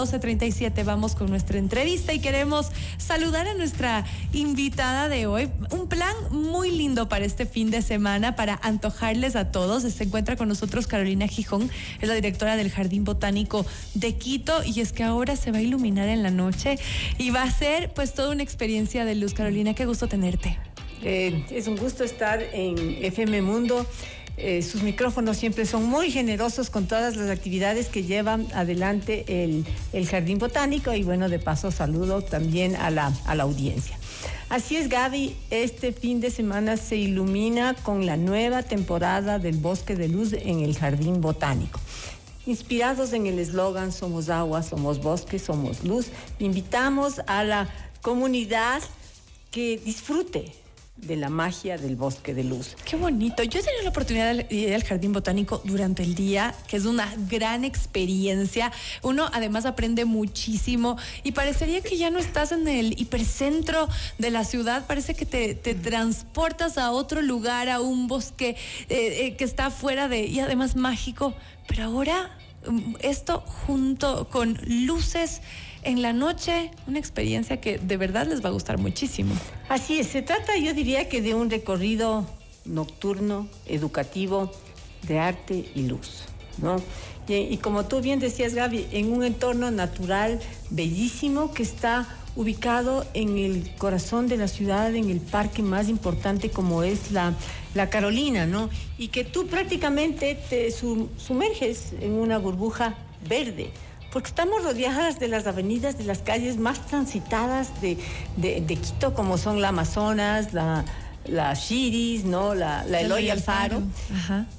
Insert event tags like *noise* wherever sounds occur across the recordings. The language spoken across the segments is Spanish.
12.37 vamos con nuestra entrevista y queremos saludar a nuestra invitada de hoy. Un plan muy lindo para este fin de semana, para antojarles a todos. Se encuentra con nosotros Carolina Gijón, es la directora del Jardín Botánico de Quito y es que ahora se va a iluminar en la noche y va a ser pues toda una experiencia de luz. Carolina, qué gusto tenerte. Eh, es un gusto estar en FM Mundo. Eh, sus micrófonos siempre son muy generosos con todas las actividades que llevan adelante el, Jardín Botánico y bueno, de paso saludo también a la, a la audiencia. Así es, Gaby, este fin de semana se ilumina con la nueva temporada del Bosque de Luz en el Jardín Botánico. Inspirados en el eslogan Somos agua, somos bosque, somos luz, invitamos a la comunidad que disfrute de la magia del bosque de luz. Qué bonito. Yo he tenido la oportunidad de ir al jardín botánico durante el día, que es una gran experiencia. Uno además aprende muchísimo y parecería que ya no estás en el hipercentro de la ciudad, parece que te, transportas a otro lugar, a un bosque eh, eh, que está fuera de, y además mágico. Pero ahora esto junto con luces en la noche, una experiencia que de verdad les va a gustar muchísimo. Así es, se trata yo diría que de un recorrido nocturno, educativo, de arte y luz, ¿no? Y, y, como tú bien decías, Gaby, en un entorno natural bellísimo que está ubicado en el corazón de la ciudad, en el parque más importante como es la, la Carolina, ¿no? Y que tú prácticamente te sumerges en una burbuja verde porque estamos rodeadas de las avenidas, de las calles más transitadas de, Quito, como son la Amazonas, la, la Shiris, ¿no? La, la Eloy Alfaro.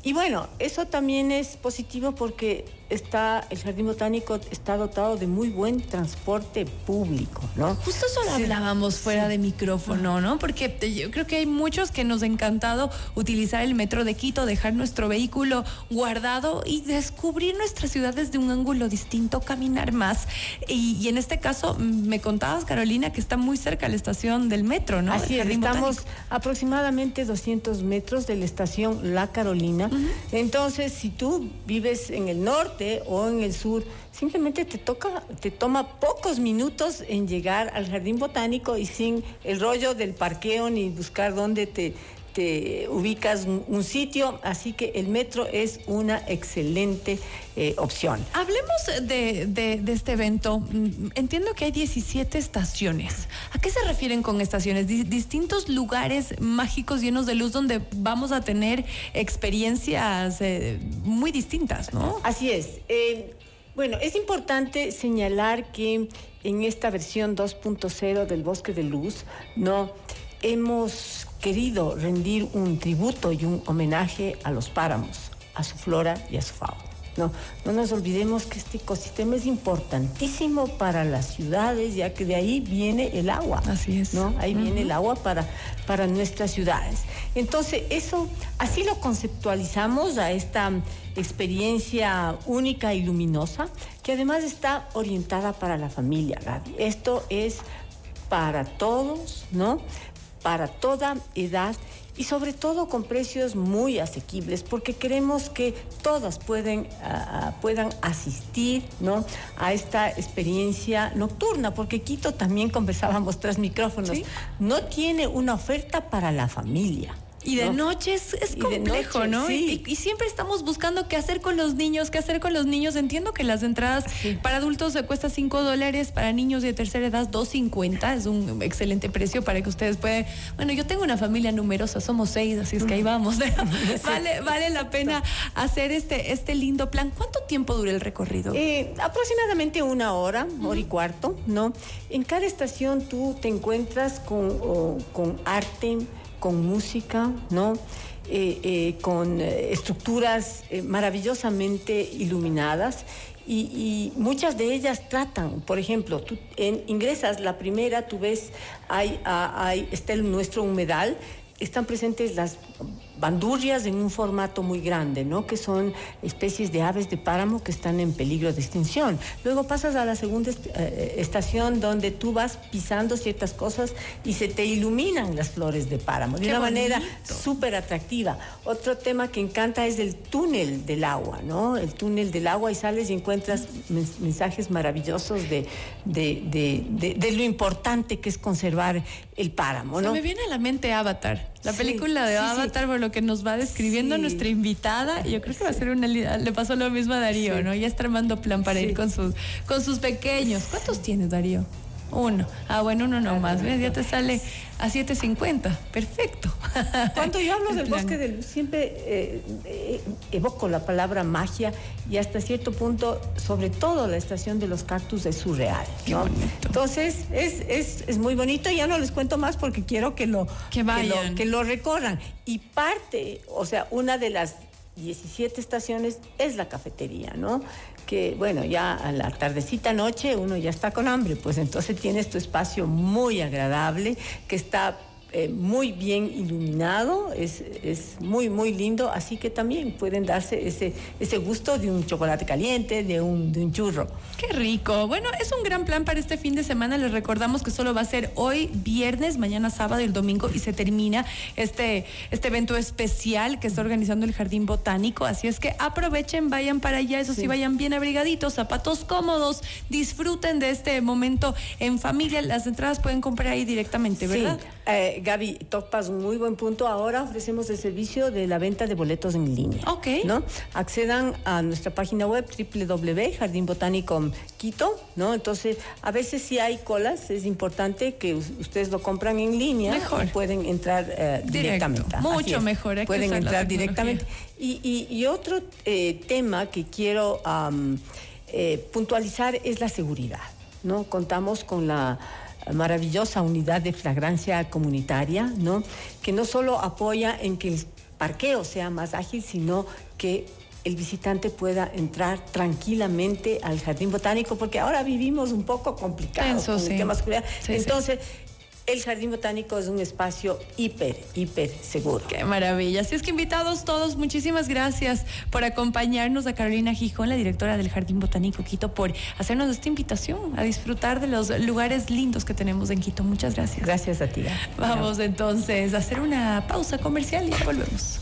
Y bueno, eso también es positivo porque está, el Jardín Botánico está dotado de muy buen transporte público, ¿no? Justo eso lo hablábamos fuera de micrófono, ¿no? Porque yo creo que hay muchos que nos ha encantado utilizar el metro de Quito, dejar nuestro vehículo guardado y descubrir nuestra ciudad desde un ángulo distinto, caminar más. Y, en este caso, me contabas, Carolina, que está muy cerca la estación del metro, ¿no? Así es, estamos aproximadamente 200 metros de la estación La Carolina. Entonces, si tú vives en el norte, o en el sur, simplemente te toca, te toma pocos minutos en llegar al jardín botánico y sin el rollo del parqueo ni buscar dónde te, te ubicas un, sitio, así que el metro es una excelente eh, opción. Hablemos de, este evento. Mm, entiendo que hay 17 estaciones. ¿A qué se refieren con estaciones? distintos lugares mágicos llenos de luz donde vamos a tener experiencias eh, muy distintas, ¿no? Así es. Eh, bueno, es importante señalar que en esta versión 2.0 del Bosque de Luz, no hemos querido rendir un tributo y un homenaje a los páramos, a su flora y a su fauna. No, no nos olvidemos que este ecosistema es importantísimo para las ciudades, ya que de ahí viene el agua. Así es. ¿no? Ahí viene el agua para, para nuestras ciudades. Entonces, eso, así lo conceptualizamos a esta experiencia única y luminosa, que además está orientada para la familia, Gaby. Esto es para todos, ¿no? Para toda edad y sobre todo con precios muy asequibles, porque queremos que todas pueden, puedan asistir ¿no? a esta experiencia nocturna, porque Quito también *laughs* conversábamos tras micrófonos, no tiene una oferta para la familia. Y de noche es, complejo, ¿no? Y, siempre estamos buscando qué hacer con los niños, qué hacer con los niños. Entiendo que las entradas para adultos se cuesta 5 dólares, para niños de tercera edad 2.50. Es un excelente precio para que ustedes puedan. Bueno, yo tengo una familia numerosa, somos seis, así es que ahí vamos. *laughs* vale, vale la pena hacer este, este lindo plan. ¿Cuánto tiempo dura el recorrido? Eh, aproximadamente una hora, hora y cuarto, ¿no? En cada estación tú te encuentras con, con arte con música, ¿no? Eh, eh, con eh, estructuras maravillosamente iluminadas y, muchas de ellas tratan, por ejemplo, ingresas la primera, tú ves, hay, está el, nuestro humedal, están presentes las bandurrias en un formato muy grande, ¿no? Que son especies de aves de páramo que están en peligro de extinción. Luego pasas a la segunda eh, estación donde tú vas pisando ciertas cosas y se te iluminan las flores de páramo de una manera súper atractiva. Otro tema que encanta es el túnel del agua, ¿no? El túnel del agua y sales y encuentras mensajes maravillosos de, de, lo importante que es conservar el páramo, ¿no? Se me viene a la mente Avatar. La película de Avatar, por lo que nos va describiendo nuestra invitada, yo creo que va a ser una. Le pasó lo mismo a Darío, ¿no? Ya está armando plan para ir con sus, con sus pequeños. ¿Cuántos tienes, Darío? Uno. Ah, bueno, uno no más. ¿Ves? Ya te sale a 7.50. Perfecto. *laughs* Cuando yo hablo del bosque de luz, siempre eh, eh, evoco la palabra magia y hasta cierto punto, sobre todo la estación de los cactus es surreal. ¿no? Entonces, es, es, es, muy bonito. Ya no les cuento más porque quiero que lo, que, vayan. que lo, que lo recorran. Y parte, o sea, una de las 17 estaciones es la cafetería, ¿no? que, bueno, ya a la tardecita noche uno ya está con hambre, pues entonces tienes tu espacio muy agradable que está eh, muy bien iluminado, es, es, muy, muy lindo, así que también pueden darse ese, ese gusto de un chocolate caliente, de un, de un churro. Qué rico. Bueno, es un gran plan para este fin de semana. Les recordamos que solo va a ser hoy viernes, mañana sábado y el domingo y se termina este, este evento especial que está organizando el Jardín Botánico. Así es que aprovechen, vayan para allá, eso sí, vayan bien abrigaditos, zapatos cómodos, disfruten de este momento en familia. Las entradas pueden comprar ahí directamente, ¿verdad? Sí. Eh, Gaby, topas un muy buen punto. Ahora ofrecemos el servicio de la venta de boletos en línea. Ok. ¿no? Accedan a nuestra página web www.jardinbotánico Quito, ¿no? Entonces, a veces si hay colas, es importante que ustedes lo compran en línea mejor. y pueden entrar eh, directamente. Mucho mejor. pueden entrar directamente. Y, otro eh, tema que quiero puntualizar es la seguridad, ¿no? Contamos con la maravillosa unidad de flagrancia comunitaria, ¿no? Que no solo apoya en que el parqueo sea más ágil, sino que el visitante pueda entrar tranquilamente al jardín botánico, porque ahora vivimos un poco complicado con el tema seguridad. Entonces, el Jardín Botánico es un espacio hiper, hiper seguro. Qué maravilla. Así es que invitados todos, muchísimas gracias por acompañarnos a Carolina Gijón, la directora del Jardín Botánico Quito, por hacernos esta invitación a disfrutar de los lugares lindos que tenemos en Quito. Muchas gracias. Gracias a ti. Vamos entonces a hacer una pausa comercial y volvemos.